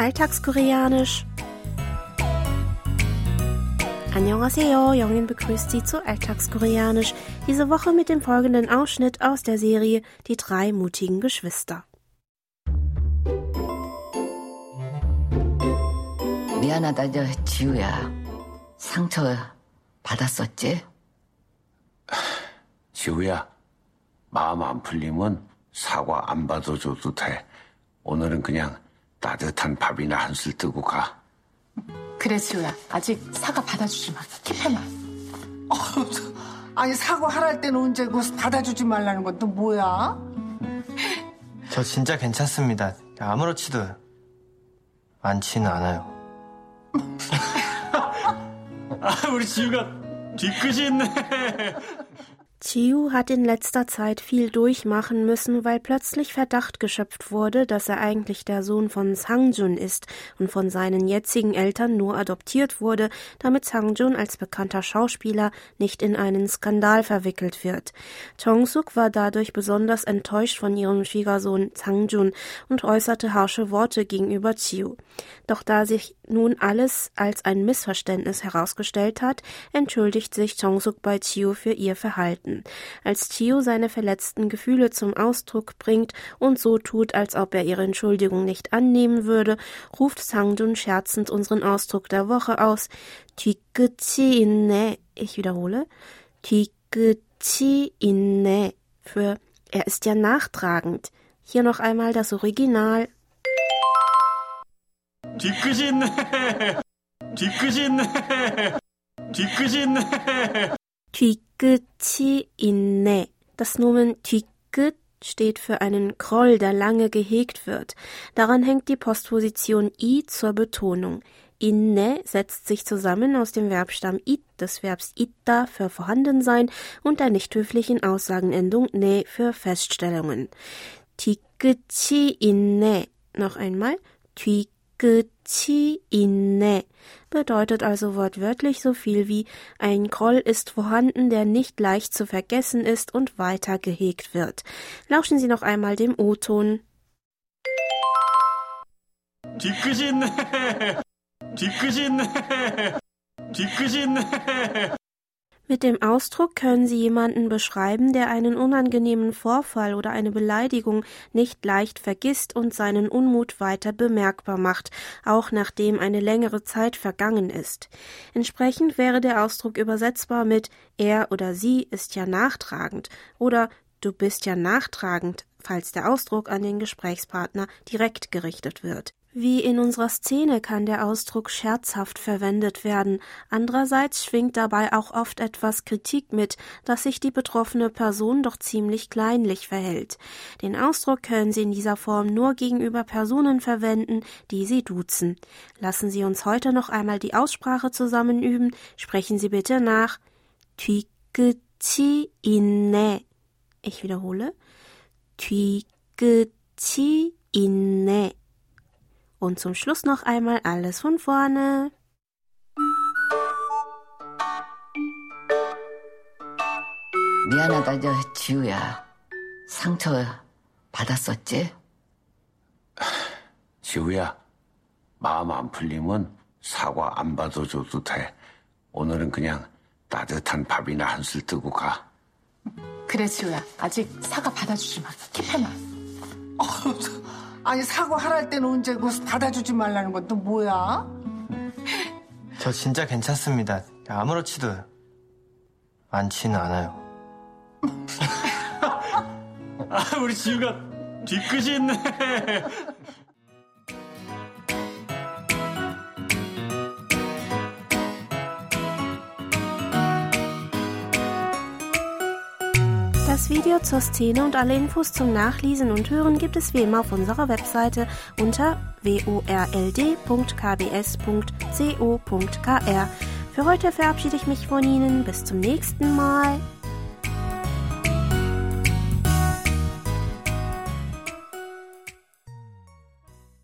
Alltagskoreanisch. Annyeonghaseyo, Jongin begrüßt Sie zu Alltagskoreanisch. Diese Woche mit dem folgenden Ausschnitt aus der Serie Die drei mutigen Geschwister. 미안하다, 저 지우야. 상처 받았었지? 지우야, 마음 안 풀리면 사과 안 받아줘도 돼. 오늘은 그냥 따뜻한 밥이나 한술 뜨고 가. 그래 지우야 아직 사과 받아주지 마 킵해놔 아니 사과 하랄 때는 언제고 받아주지 말라는 건 또 뭐야? 저 진짜 괜찮습니다. 아무렇지도 많지는 않아요. 아, 우리 지우가 뒤끝이 있네. Chiu hat in letzter Zeit viel durchmachen müssen, weil plötzlich Verdacht geschöpft wurde, dass er eigentlich der Sohn von Sangjun ist und von seinen jetzigen Eltern nur adoptiert wurde, damit Sangjun als bekannter Schauspieler nicht in einen Skandal verwickelt wird. Chongsuk war dadurch besonders enttäuscht von ihrem Schwiegersohn Sangjun und äußerte harsche Worte gegenüber Chiu. Doch da sich nun alles als ein Missverständnis herausgestellt hat, entschuldigt sich Chongsuk bei Chiu für ihr Verhalten. Als Chiu seine verletzten Gefühle zum Ausdruck bringt und so tut, als ob er ihre Entschuldigung nicht annehmen würde, ruft Sangjun scherzend unseren Ausdruck der Woche aus. 뒤끝이 있네. Ich wiederhole. 뒤끝이 있네. Für er ist ja nachtragend. Hier noch einmal das Original. 뒤끝이 있네. 뒤끝이 있네. 뒤끝이 있네. 뒤 끝이 있네. Das Nomen 뒤끝 steht für einen Kroll, der lange gehegt wird. Daran hängt die Postposition i zur Betonung. Inne setzt sich zusammen aus dem Verbstamm it des Verbs itta für Vorhandensein und der nicht höflichen Aussagenendung ne für Feststellungen. 뒤끝이 있네. Noch einmal. 뒤 끝이 있네 bedeutet also wortwörtlich so viel wie ein Groll ist vorhanden, der nicht leicht zu vergessen ist und weiter gehegt wird. Lauschen Sie noch einmal dem O-Ton. 뒤끝이 있네. 뒤끝이 있네. 뒤끝이 있네. Mit dem Ausdruck können Sie jemanden beschreiben, der einen unangenehmen Vorfall oder eine Beleidigung nicht leicht vergisst und seinen Unmut weiter bemerkbar macht, auch nachdem eine längere Zeit vergangen ist. Entsprechend wäre der Ausdruck übersetzbar mit er oder sie ist ja nachtragend oder du bist ja nachtragend, falls der Ausdruck an den Gesprächspartner direkt gerichtet wird. Wie in unserer Szene kann der Ausdruck scherzhaft verwendet werden, andererseits schwingt dabei auch oft etwas Kritik mit, dass sich die betroffene Person doch ziemlich kleinlich verhält. Den Ausdruck können Sie in dieser Form nur gegenüber Personen verwenden, die Sie duzen. Lassen Sie uns heute noch einmal die Aussprache zusammenüben, sprechen Sie bitte nach Ich wiederhole. Und zum Schluss noch einmal alles von vorne. 미안하다, 저 지우야. 상처 받았었지? 지우야, 마음 안 풀리면 사과 안 받아줘도 돼. 오늘은 그냥 따뜻한 밥이나 한술 뜨고 가. 그래 지우야 아직 사과 받아주지 마 킵해놔 아니 사과하랄 때는 언제고 받아주지 말라는 건 또 뭐야? 저 진짜 괜찮습니다. 아무렇지도 많지는 않아요. 아, 우리 지우가 뒤끝이 있네. Das Video zur Szene und alle Infos zum Nachlesen und Hören gibt es wie immer auf unserer Webseite unter world.kbs.co.kr. Für heute verabschiede ich mich von Ihnen. Bis zum nächsten Mal.